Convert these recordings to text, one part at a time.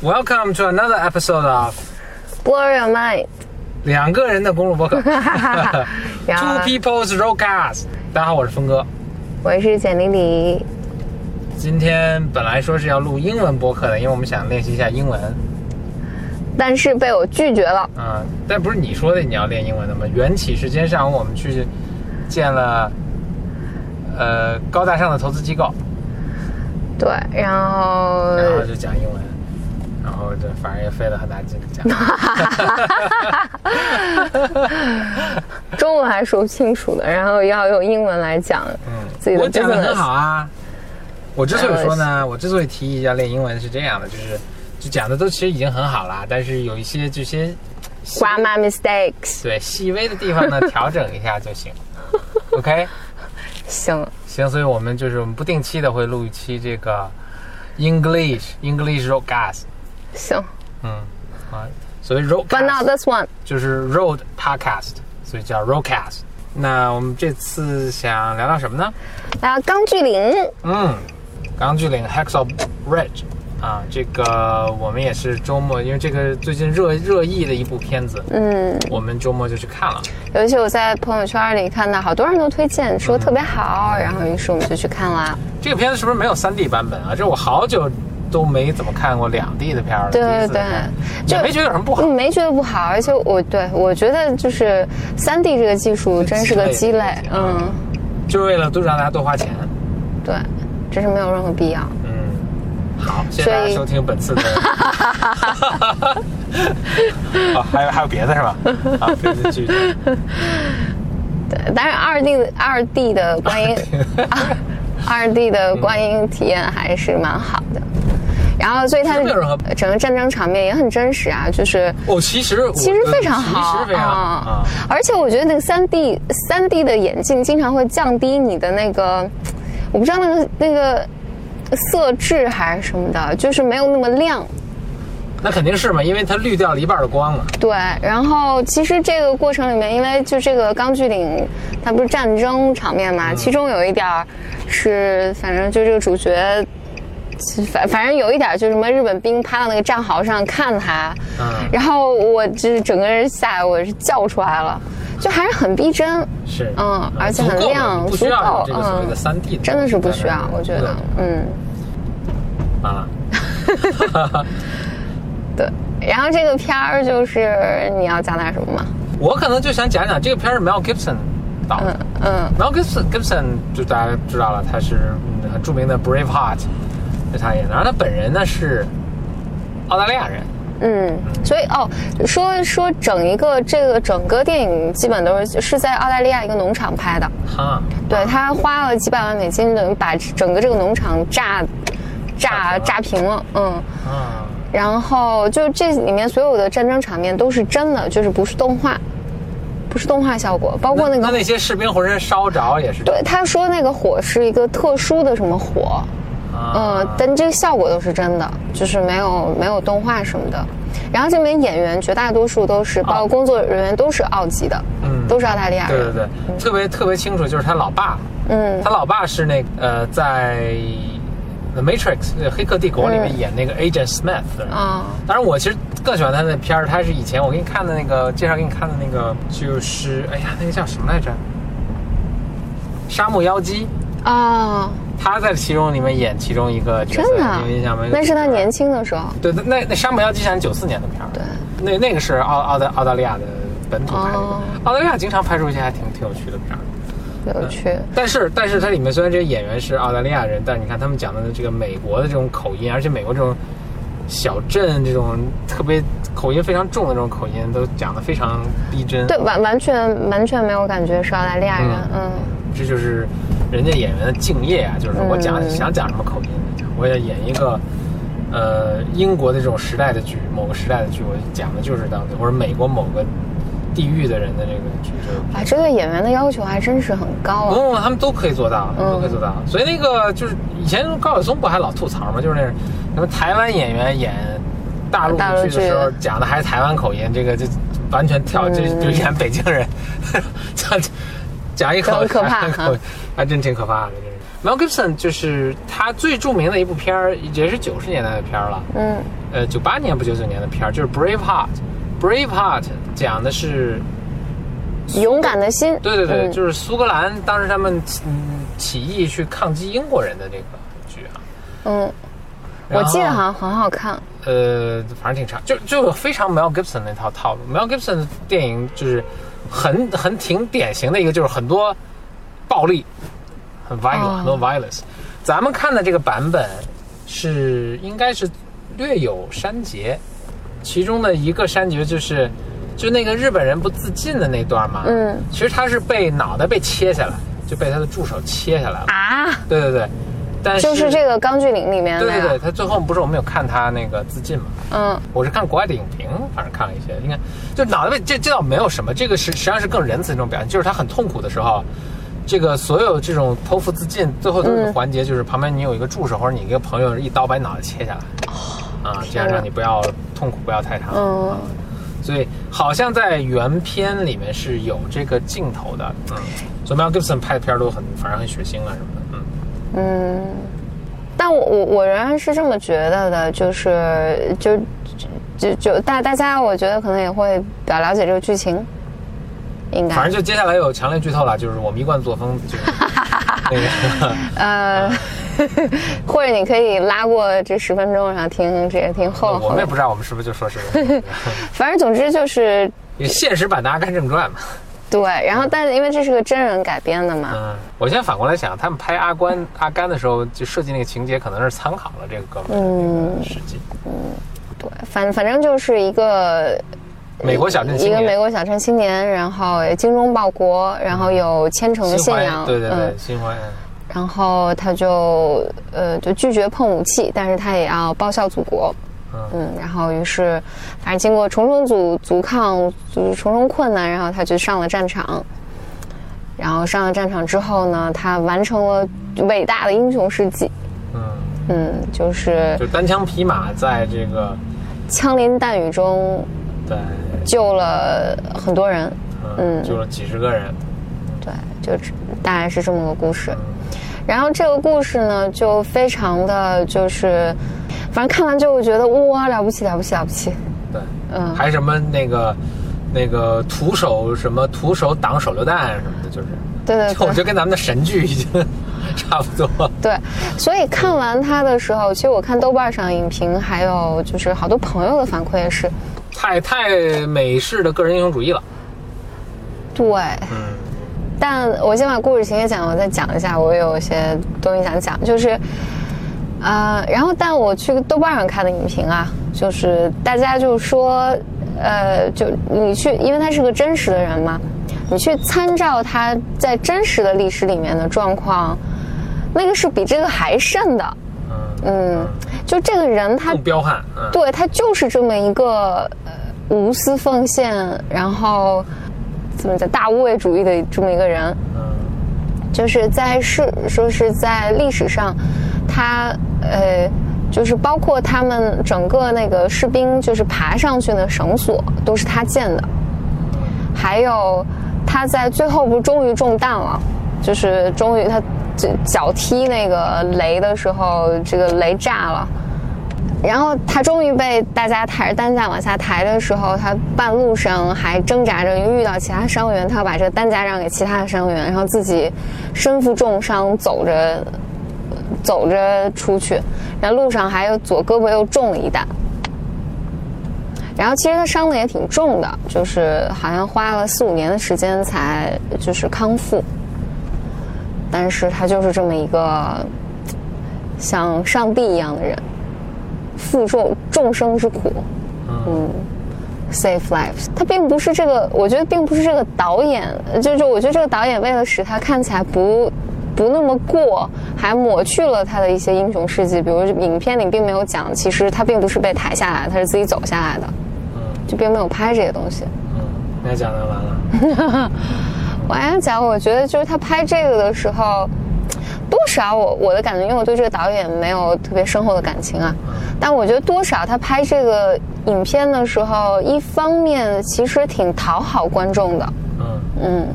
Welcome to another episode of Blow your mind，两个人的公路博客，Two People's Roadcast。大家好，我是峰哥。我是简丽丽。今天本来说是要录英文播客的，因为我们想练习一下英文。但是被我拒绝了。嗯，但不是你说的你要练英文的吗？缘起是今天上午我们去见了呃高大上的投资机构，对，然后然后就讲英文，然后这反正也费了很大劲讲。中文还说不清楚的，然后要用英文来讲自己的我讲的很好啊。我之所以说呢，我之所以提议要练英文是这样的，就是就讲的都其实已经很好了，但是有一些这些细 grammar mistakes。对细微的地方呢调整一下就行。OK，行，行，所以我们就是我们不定期的会录一期这个 English English Roadcast，行嗯啊，所以 road But not this one。就是 Road Podcast，所以叫 Roadcast。那我们这次想聊聊什么呢？然后钢锯岭，嗯，钢锯岭 Hacksaw Ridge 啊，这个我们也是周末，因为这个最近热热议的一部片子，嗯，我们周末就去看了。尤其我在朋友圈里看到好多人都推荐，说特别好，然后于是我们就去看了。这个片子是不是没有 3D 版本啊？这我好久都没怎么看过两 D 的片儿了。对对对，就没觉得有什么不好。嗯，没觉得不好，而且我对我觉得就是三 D 这个技术真是个鸡肋，嗯，就是为了都让大家多花钱。对，真是没有任何必要。嗯，好，谢谢大家收听本次的。哦，还有还有别的是吧？啊，别的剧。对，但是二 D 的二 D 的观音，二二 D 的观音体验还是蛮好的。然后，所以它整个战争场面也很真实啊，就是哦，其实其实非常好，其实非常好啊。而且我觉得那个三 D 三 D 的眼镜经常会降低你的那个，我不知道那个那个色质还是什么的，就是没有那么亮。那肯定是嘛，因为它滤掉了一半的光了。对，然后其实这个过程里面，因为就这个钢锯岭，它不是战争场面嘛，其中有一点儿是，反正就这个主角，其反反正有一点就是什么日本兵趴到那个战壕上看他，嗯。然后我就是整个人下来，我是叫出来了，就还是很逼真，是，嗯，而且很亮，不需要这个所谓的嗯三 D 的，真的是不需要，我觉得，嗯。啊，对，然后这个片儿就是你要讲点什么吗？我可能就想讲讲这个片儿是 Mel Gibson 导的。嗯。嗯。Mel Gibson Gibson 就大家知道了，他是嗯很著名的 Braveheart，是他演的。然后他本人呢是澳大利亚人，嗯，所以哦，说说整一个这个整个电影基本都是是在澳大利亚一个农场拍的，哈，对他花了几百万美金，等于把整个这个农场炸炸炸炸平了，嗯。啊，然后就这里面所有的战争场面都是真的，就是不是动画，不是动画效果，包括那个那那些士兵浑身烧着也是，对他说那个火是一个特殊的什么火，啊嗯，但这个效果都是真的，就是没有没有动画什么的。然后这里面演员绝大多数都是，包括工作人员都是澳籍的，嗯都是澳大利亚人。对对对，特别特别清楚，就是他老爸，嗯他老爸是那个呃，在《The Matrix》呃黑客帝国里面嗯演那个 Agent Smith 的人。啊当然，我其实更喜欢他的片儿。他是以前我给你看的那个介绍给你看的那个，就是哎呀，那个叫什么来着？沙漠妖姬。啊，他在其中里面演其中一个角色，有印象没？那是他年轻的时候。对，那那那沙漠妖姬是九四年的片儿。对，那那个是澳澳大澳大利亚的本土拍的。哦澳大利亚经常拍出一些还挺挺有趣的片儿。有趣。但是但是它里面虽然这些演员是澳大利亚人，但是你看他们讲的这个美国的这种口音，而且美国这种小镇这种特别口音非常重的这种口音，都讲的非常逼真。对，完完全完全没有感觉是澳大利亚人。嗯这就是人家演员的敬业啊！就是我讲、嗯想讲什么口音，我也演一个呃英国的这种时代的剧，某个时代的剧，我讲的就是当地或者美国某个地域的人的这个剧，就是啊，这对演员的要求还真是很高啊。嗯，他们都可以做到，嗯都可以做到。所以那个就是以前高晓松不还老吐槽吗？就是那什么台湾演员演大陆剧的时候讲的还是台湾口音，这个就完全跳，就嗯就演北京人，讲 讲一口很可怕还真挺可怕的，真是。Mel Gibson 就是他最著名的一部片儿，也是九十年代的片儿了。嗯呃，九八年不九九年的片儿，就是 Braveheart。Braveheart 讲的是，勇敢的心。对对对，嗯就是苏格兰当时他们起嗯起义去抗击英国人的这个剧啊。嗯，我记得好像很好看。呃，反正挺长，就就非常 Mel Gibson 那套套路。Mel Gibson 的电影就是很很挺典型的一个，就是很多暴力，很 violent，、哦很多 violence。咱们看的这个版本是应该是略有删节，其中的一个删节就是就那个日本人不自尽的那段嘛，嗯，其实他是被脑袋被切下来，就被他的助手切下来了。啊，对对对，就是这个《钢锯岭》里面的呀。对对对，他最后不是我们有看他那个自尽嘛？嗯我是看国外的影评，反正看了一些，应该就脑袋被这这倒没有什么，这个是实际上是更仁慈的一种表现，就是他很痛苦的时候，这个所有这种剖腹自尽，最后的环节，就是旁边你有一个助手或者你一个朋友一刀把你脑袋切下来，啊，这样让你不要痛苦不要太长。嗯啊所以好像在原片里面是有这个镜头的，嗯，所以 Mel Gibson 拍的片儿都很，反正很血腥啊什么的，嗯。嗯，但我我我仍然是这么觉得的，就是就就就大大家，我觉得可能也会比较了解这个剧情，应该反正就接下来有强烈剧透了，就是我们一贯作风，就是那个 呃，或者你可以拉过这十分钟，然后听直接听后我们也不知道我们是不是就说是个 反正总之就是现实版的《阿甘正传》嘛。对，然后但是因为这是个真人改编的嘛，嗯，我现在反过来想，他们拍阿关阿甘的时候，就设计那个情节，可能是参考了这个哥们儿的那个事迹。对，反反正就是一个美国小镇青年一个美，国小镇青年，然后也精忠报国，然后有虔诚的信仰，对对对，嗯，心怀。然后他就呃就拒绝碰武器，但是他也要报效祖国。嗯嗯，然后于是，反正经过重重阻阻抗，就是重重困难，然后他就上了战场。然后上了战场之后呢，他完成了伟大的英雄事迹。嗯，嗯，就是就单枪匹马在这个枪林弹雨中对，救了很多人。嗯，嗯救了几十个人。对，就大概是这么个故事。然后这个故事呢，就非常的就是，反正看完就会觉得哇，了不起，了不起，了不起。对，嗯还什么那个那个徒手什么徒手挡手榴弹什么的，就是，对对就我觉得跟咱们的神剧已经 差不多。对，所以看完它的时候，其实我看豆瓣上影评，还有就是好多朋友的反馈也是，太太美式的个人英雄主义了。对。嗯但我先把故事情节讲，我再讲一下，我有一些东西想讲，就是，呃，然后但我去豆瓣上看的影评啊，就是大家就说，呃，就你去，因为他是个真实的人嘛，你去参照他在真实的历史里面的状况，那个是比这个还甚的，嗯，嗯，就这个人他更彪悍。嗯，对他就是这么一个呃无私奉献，然后怎么讲大无畏主义的这么一个人。嗯就是在是说是在历史上，他呃，就是包括他们整个那个士兵就是爬上去的绳索都是他建的，还有他在最后不终于中弹了，就是终于他脚踢那个雷的时候，这个雷炸了。然后他终于被大家抬着担架往下抬的时候，他半路上还挣扎着，又遇到其他伤员，他要把这个担架让给其他的伤员，然后自己身负重伤走着走着出去，然后路上还有左胳膊又中了一弹。然后其实他伤的也挺重的，就是好像花了四五年的时间才就是康复。但是他就是这么一个像上帝一样的人，负重众生之苦，嗯，save lives。他并不是这个，我觉得并不是这个导演，就就我觉得这个导演为了使他看起来不不那么过，还抹去了他的一些英雄事迹，比如影片里并没有讲，其实他并不是被抬下来，他是自己走下来的，就并没有拍这些东西。嗯，那讲的完了。我还想讲，我觉得就是他拍这个的时候，多少我我的感觉，因为我对这个导演没有特别深厚的感情啊，但我觉得多少他拍这个影片的时候，一方面其实挺讨好观众的，嗯，嗯，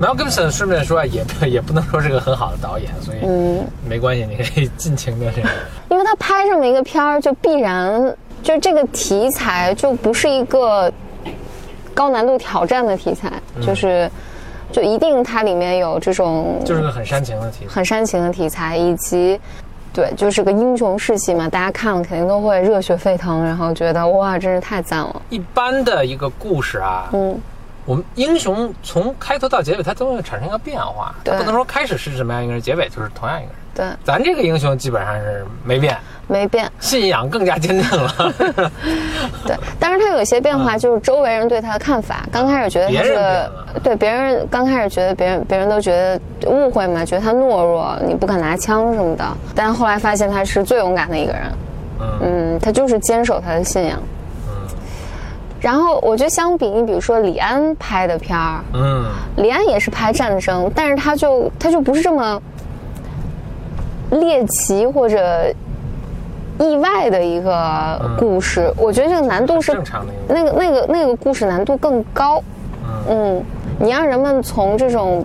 Mel Gibson 顺便说也 也不能说是个很好的导演，所以嗯，没关系，你可以尽情的这个。因为他拍这么一个片儿，就必然就这个题材就不是一个高难度挑战的题材，就是就一定它里面有这种就是个很煽情的题材。很煽情的题材，以及对，就是个英雄事迹嘛，大家看了肯定都会热血沸腾，然后觉得哇，真是太赞了。一般的一个故事啊，嗯，我们英雄从开头到结尾，他都会产生一个变化，不能说开始是什么样一个人，结尾就是同样一个人。对，咱这个英雄基本上是没变，没变。信仰更加坚定了。对，但是他有一些变化，就是周围人对他的看法。刚开始觉得他是对别人刚开始觉得别人别人都觉得误会嘛，觉得他懦弱，你不敢拿枪什么的。但是后来发现他是最勇敢的一个人，嗯嗯，他就是坚守他的信仰。嗯然后我觉得相比你比如说李安拍的片儿，嗯，李安也是拍战争，但是他就他就不是这么猎奇或者意外的一个故事。我觉得这个难度是正常的。那个那个那个故事难度更高。嗯，你让人们从这种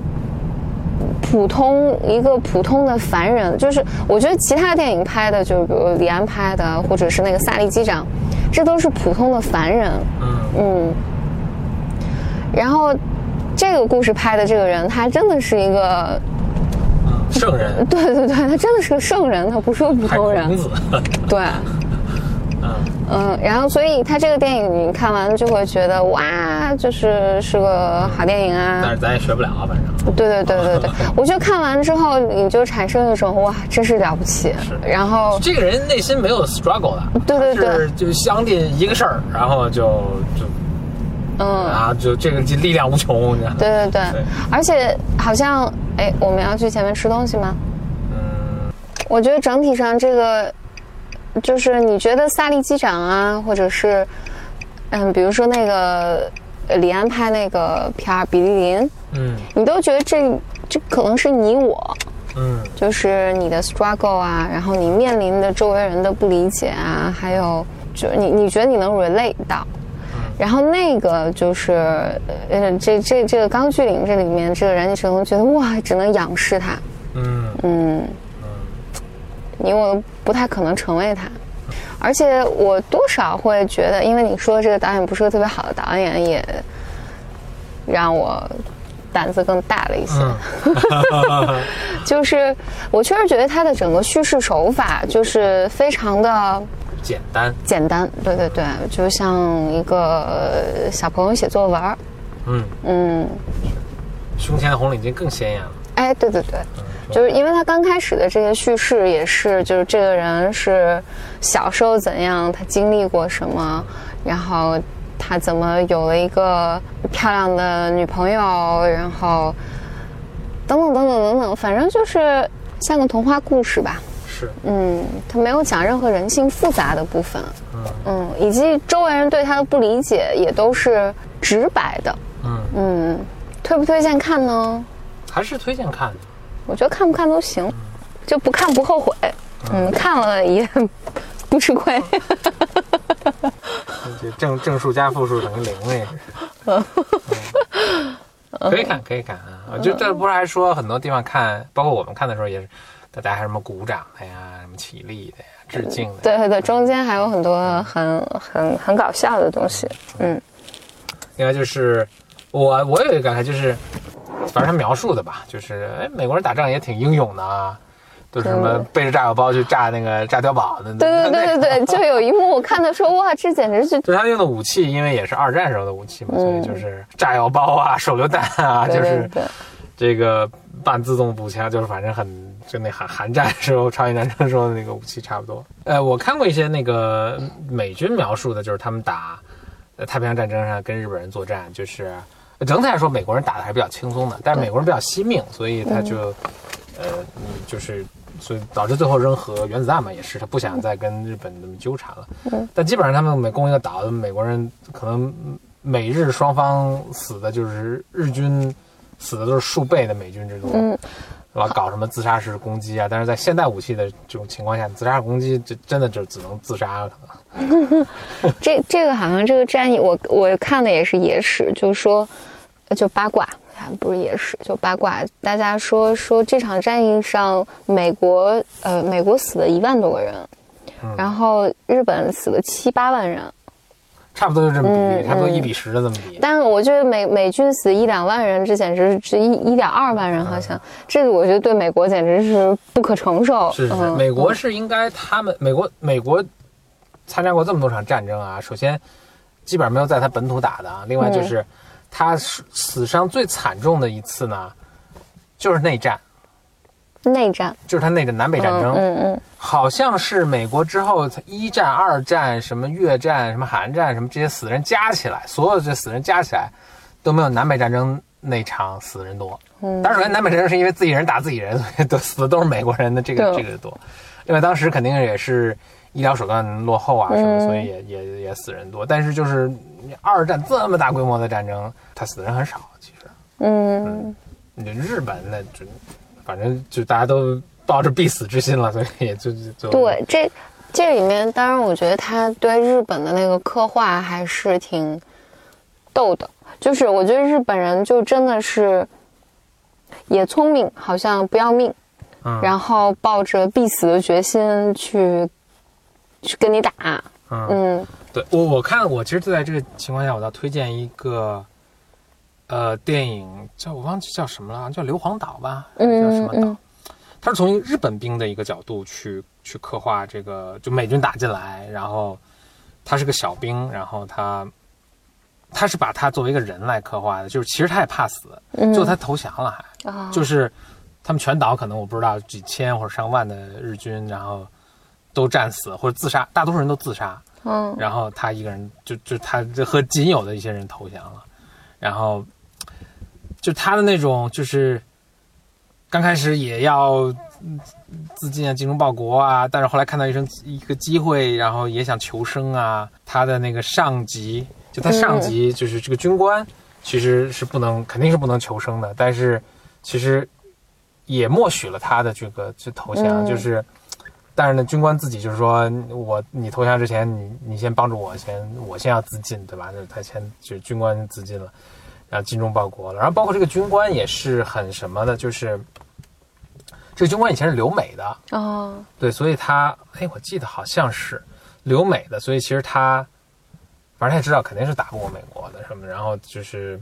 普通一个普通的凡人，就是我觉得其他电影拍的，就是比如李安拍的，或者是那个萨利机长，这都是普通的凡人。嗯嗯，然后这个故事拍的这个人，他真的是一个，嗯，圣人，对对对，他真的是个圣人，他不是个普通人。对，嗯嗯，然后所以他这个电影你看完就会觉得哇，就是是个好电影啊。但是咱也学不了，反正。对对对对对，我觉得看完之后你就产生一种哇，真是了不起。然后这个人内心没有 struggle 的，对对对。就是就相信一个事儿，然后就就嗯，啊，就这个力量无穷，对对。对，而且好像哎，我们要去前面吃东西吗？嗯。我觉得整体上这个，就是你觉得萨利机长啊，或者是嗯，比如说那个呃李安拍那个片儿《比利林》，嗯。你都觉得这这可能是你我，嗯。就是你的 struggle 啊，然后你面临的周围人的不理解啊，还有就是你你觉得你能 relate 到。然后那个就是，呃，这这这个钢锯岭这里面这个人，你只能觉得哇，只能仰视他，嗯。嗯，你我不太可能成为他，而且我多少会觉得，因为你说这个导演不是个特别好的导演，也让我胆子更大了一些。嗯。就是我确实觉得他的整个叙事手法就是非常的简单，简单，对对对，就像一个小朋友写作文儿，嗯，嗯，胸前的红领巾更鲜艳了。哎，对对对，就是因为他刚开始的这些叙事也是，就是这个人是小时候怎样，他经历过什么，然后他怎么有了一个漂亮的女朋友，然后等等等等等等，反正就是像个童话故事吧。是，嗯，他没有讲任何人性复杂的部分，嗯，以及周围人对他的不理解也都是直白的，嗯，嗯，推不推荐看呢？还是推荐看的。我觉得看不看都行，就不看不后悔，嗯，看了也不吃亏，这正正数加负数等于零，那个。嗯。可以看，可以看啊！就这不是还说很多地方看，包括我们看的时候也是，大家还什么鼓掌的呀，什么起立的呀，致敬的。对对对，中间还有很多很很很搞笑的东西，嗯。另外就是我我有一个感慨，就是反正他描述的吧，就是哎，美国人打仗也挺英勇的啊，都是什么背着炸药包去炸那个炸碉堡的。对对对对对。就有一幕我看的说哇，这简直是就是他用的武器，因为也是二战时候的武器嘛，所以就是炸药包啊、手榴弹啊，对就是这个半自动步枪，就是反正很就那韩韩战时候、朝鲜战争时候的那个武器差不多。呃，我看过一些那个美军描述的，就是他们打呃太平洋战争上跟日本人作战，就是整体来说美国人打的还是比较轻松的，但是美国人比较惜命，所以他就、呃嗯就是。所以导致最后扔核原子弹嘛，也是他不想再跟日本那么纠缠了。嗯但基本上他们每攻一个岛，美国人可能美日双方死的就是日军死的都是数倍的美军之多。嗯，老搞什么自杀式攻击啊，但是在现代武器的这种情况下，自杀式攻击这真的就只能自杀了。这这个好像这个战役我我看的也是野史，就是说就八卦，啊，不是也是，就八卦。大家说说这场战役上，美国呃，美国死了一万多个人，然后日本死了七八万人。差不多就这么比差不多一比十的这么比。但是我觉得美美军死一两万人，这简直是一一点二万人，好像、这个我觉得对美国简直是不可承受。是是美国是应该他们美国美国参加过这么多场战争啊，首先基本上没有在他本土打的啊，另外就是他死死伤最惨重的一次呢，就是内战，内战就是他那个南北战争。嗯嗯好像是美国之后一战、二战、什么越战、什么韩战、什么这些死人加起来，所有这死人加起来都没有南北战争那场死人多。嗯当然，南北战争是因为自己人打自己人，所 以都死的都是美国人的这个这个多。另外，当时肯定也是医疗手段落后啊什么，嗯所以也也也死人多。但是就是二战这么大规模的战争，他死的人很少，其实。嗯。你日本那就反正就大家都抱着必死之心了，所以也就就就对，这这里面当然我觉得他对日本的那个刻画还是挺逗的，就是我觉得日本人就真的是也聪明，好像不要命，嗯。然后抱着必死的决心去去跟你打，嗯嗯对我我看我其实就在这个情况下，我倒推荐一个呃电影，叫我忘记叫什么了，叫《硫磺岛》吧，叫什么岛？嗯它是从一个日本兵的一个角度去去刻画这个，就美军打进来，然后他是个小兵，然后他他是把他作为一个人来刻画的，就是其实他也怕死，嗯，最后他投降了还。啊就是他们全岛可能我不知道几千或者上万的日军，然后都战死或者自杀，大多数人都自杀，嗯。然后他一个人就就他这和仅有的一些人投降了，然后就他的那种就是刚开始也要嗯自尽啊，精忠报国啊，但是后来看到一生一个机会，然后也想求生啊，他的那个上级就他上级就是这个军官，其实是不能肯定是不能求生的，但是其实也默许了他的这个就投降，嗯。就是。但是呢，军官自己就是说，我你投降之前，你你先帮助我，先我先要自尽，对吧？就是他先就是军官自尽了，然后精忠报国了。然后包括这个军官也是很什么的，就是这个军官以前是留美的，哦对，所以他哎，我记得好像是留美的，所以其实他反正他也知道肯定是打不过美国的什么，然后就是。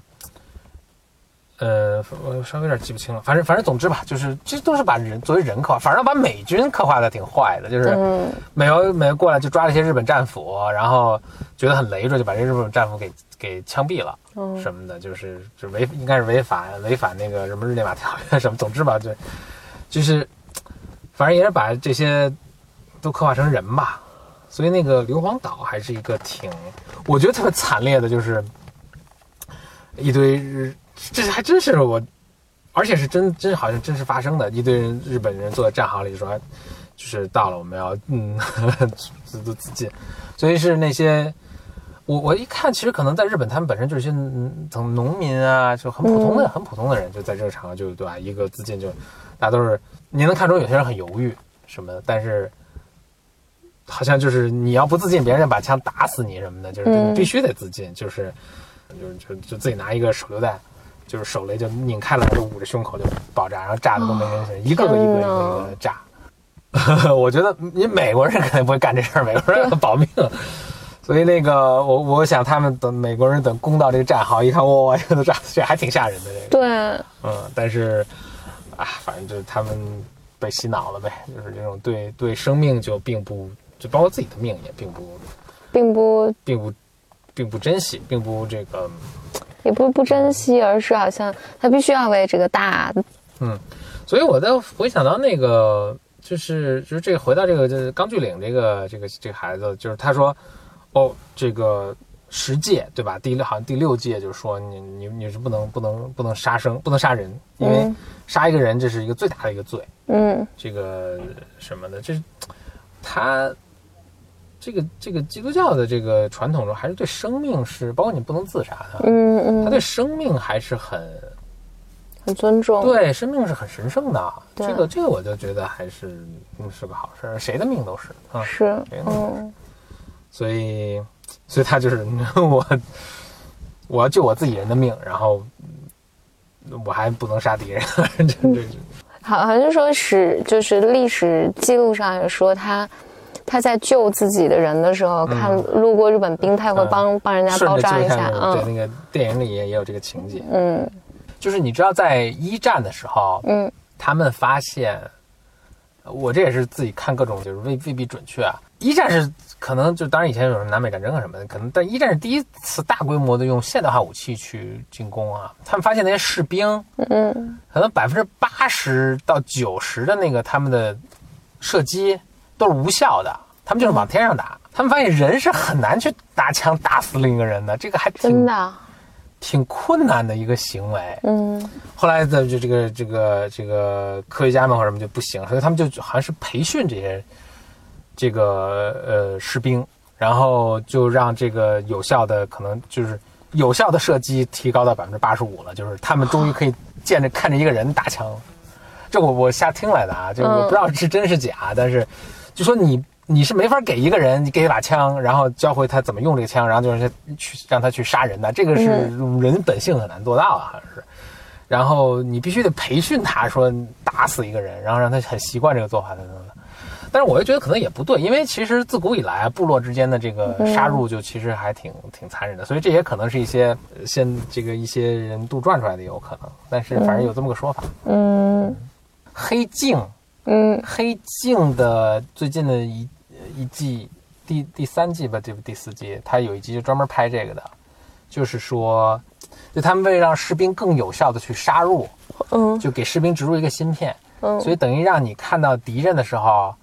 呃，我稍微有点记不清了，反正反正总之吧，就是这都是把人作为人刻画，反正把美军刻画的挺坏的，就是嗯美国美国过来就抓了一些日本战俘，然后觉得很累赘，就把这日本战俘给给枪毙了嗯什么的，就是就违应该是违反违反那个什么日内瓦条约什么，总之吧，就就是反正也是把这些都刻画成人吧，所以那个硫磺岛还是一个挺我觉得特别惨烈的，就是一堆日，这还真是我。而且是真真好像真实发生的，一堆人日本人坐在战壕里说，就是到了我们要嗯自自自尽，所以是那些我我一看，其实可能在日本他们本身就是一些嗯从农民啊，就很普通的、很普通的人，就在这个场合就对吧，一个自尽就大家都是你能看出有些人很犹豫什么的，但是好像就是你要不自尽，别人就把枪打死你什么的，就是嗯你必须得自尽，就是就是就就自己拿一个手榴弹。就是手雷就拧开了，就捂着胸口就爆炸，然后炸的都没人声，一个个一个一个一个炸。我觉得你美国人肯定不会干这事儿，美国人保命。所以那个我我想他们等美国人等攻到这个战壕，一看哇，这都炸，这还挺吓人的这个。对，嗯，但是啊，反正就是他们被洗脑了呗，就是这种对对生命就并不，就包括自己的命也并不并不并不并不珍惜，并不这个。也不是不珍惜，而是好像他必须要为这个大嗯，所以我在回想到那个，就是就是这个回到这个就是钢锯岭这个这个这个孩子，就是他说，哦，这个十戒对吧？第六好像第六戒就是说你你你是不能不能不能杀生，不能杀人，因为嗯杀一个人这是一个最大的一个罪，嗯这个什么的，这是他。这个这个基督教的这个传统中，还是对生命是，包括你不能自杀的，嗯嗯，他对生命还是很很尊重，对，生命是很神圣的，这个这个我就觉得还是嗯是个好事儿，谁的命都是啊，是嗯所以所以他就是 我我要救我自己人的命，然后我还不能杀敌人，这这好，好像说是就是历史记录上也说他他在救自己的人的时候，看路过日本兵，他也会帮、帮人家包扎一下，像对嗯。那个电影里也也有这个情节，嗯。就是你知道在一战的时候，嗯。他们发现，我这也是自己看各种就是未未必准确啊。一战是可能就当然以前有什么南北战争啊什么的，可能但一战是第一次大规模的用现代化武器去进攻啊。他们发现那些士兵，嗯。可能百分之八十到九十的那个他们的射击都是无效的，他们就是往天上打。他们发现人是很难去拿枪打死另一个人的，这个还挺真的啊，挺困难的一个行为。嗯后来的就这个这个这个科学家们或者什么就不行，所以他们就好像是培训这些这个呃士兵，然后就让这个有效的可能就是有效的射击提高到百分之八十五了，就是他们终于可以见着看着一个人打枪了。这我我瞎听来的啊，就我不知道是真是假，但是就说你你是没法给一个人你给一把枪，然后教会他怎么用这个枪，然后就是去让他去杀人的，这个是人本性很难做到啊，好像是。然后你必须得培训他，说打死一个人，然后让他很习惯这个做法等等等。但是我又觉得可能也不对，因为其实自古以来啊，部落之间的这个杀戮就其实还挺挺残忍的，所以这也可能是一些呃现这个一些人杜撰出来的有可能，但是反正有这么个说法。嗯黑镜，嗯。黑镜的最近的一一季第第三季吧，这不第四季，它有一集就专门拍这个的，就是说，就他们为了让士兵更有效的去杀入，嗯。就给士兵植入一个芯片，嗯。所以等于让你看到敌人的时候，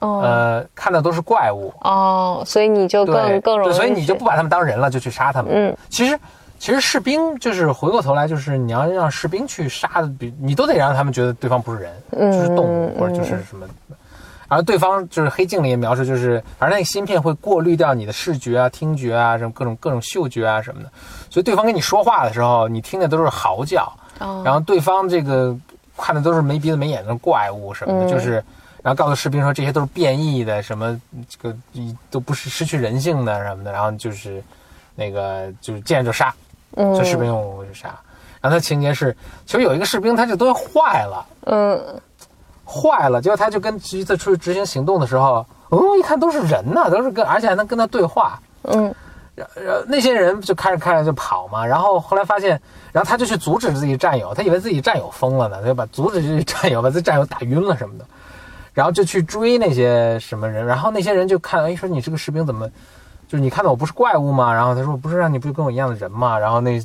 哦。呃，看到都是怪物，哦，所以你就更更容易所以你就不把他们当人了，就去杀他们。嗯。其实其实士兵就是回过头来，就是你要让士兵去杀的，比你都得让他们觉得对方不是人，嗯就是动物嗯或者就是什么。而对方就是黑镜里也描述，就是反正那个芯片会过滤掉你的视觉啊、听觉啊、什么各种各种嗅觉啊什么的，所以对方跟你说话的时候，你听的都是嚎叫，哦。然后对方这个看的都是没鼻子没眼的怪物什么的，嗯就是，然后告诉士兵说这些都是变异的，什么这个都不是失去人性的什么的，然后就是那个就是见着就杀，嗯。这士兵用就杀。然后他情节是，其实有一个士兵他这东西坏了，嗯。坏了，结果他就跟一次出去执行行动的时候，哦，一看都是人呐，都是跟而且还能跟他对话，嗯。然后那些人就开始开始就跑嘛，然后后来发现，然后他就去阻止自己战友，他以为自己战友疯了呢，他就把阻止自己战友，把自己战友打晕了什么的，然后就去追那些什么人，然后那些人就看，哎，说你这个士兵怎么，就是你看到我不是怪物吗？然后他说不是让你不就跟我一样的人吗？然后那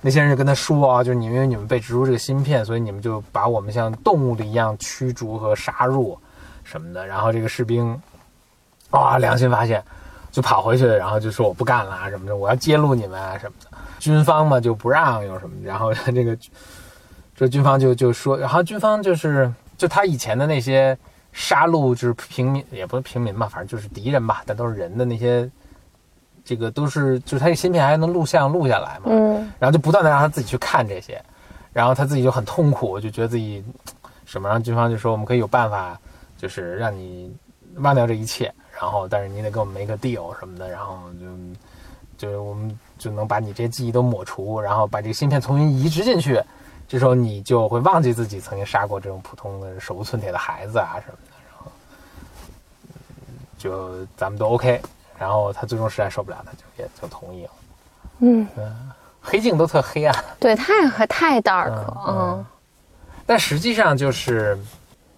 那些人就跟他说啊，就是你因为你们被植入这个芯片，所以你们就把我们像动物的一样驱逐和杀入什么的，然后这个士兵，啊，良心发现。就跑回去，然后就说我不干了什么的，我要揭露你们啊什么的。军方嘛就不让有什么，然后这个这军方就就说，然后军方就是就他以前的那些杀戮就是平民，也不是平民吧，反正就是敌人吧，但都是人的那些，这个都是就是他这芯片还能录像录下来嘛，嗯。然后就不断的让他自己去看这些，然后他自己就很痛苦，就觉得自己 什么，然后军方就说我们可以有办法，就是让你忘掉这一切，然后但是你得给我们没个 deal 什么的，然后就就是我们就能把你这些记忆都抹除，然后把这个芯片重新移植进去，这时候你就会忘记自己曾经杀过这种普通的手无寸铁的孩子啊什么的，然后嗯就咱们都 OK，然后他最终实在受不了，他就也就同意了。嗯，黑镜都特黑暗，对，太太 dark，嗯嗯。但实际上就是，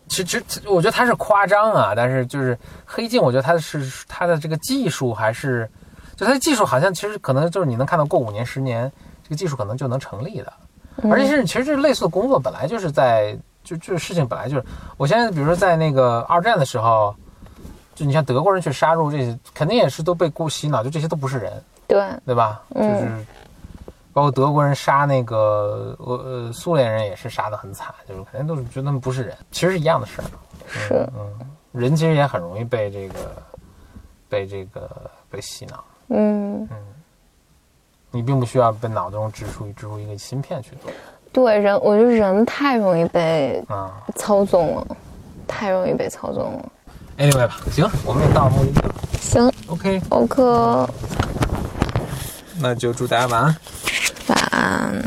其实我觉得他是夸张啊，但是就是黑镜，我觉得他是他的这个技术还是，就他的技术好像其实可能就是你能看到过五年十年，这个技术可能就能成立的，而且是其实这类似的工作本来就是在就这个事情本来就是，我现在比如说在那个二战的时候，就你像德国人去杀入这些，肯定也是都被故洗脑，就这些都不是人，对，对吧？就是包括德国人杀那个俄呃苏联人也是杀的很惨，就是肯定都是觉得他们不是人，其实是一样的事儿。是，嗯，人其实也很容易被这个被这个被洗脑，嗯，你并不需要被脑中植入植入一个芯片去做对人，我觉得人太容易被啊。操纵了，太容易被操纵了。Anyway 吧，行，我们也到目的地了。行 OK，，OK，那就祝大家晚安。晚安。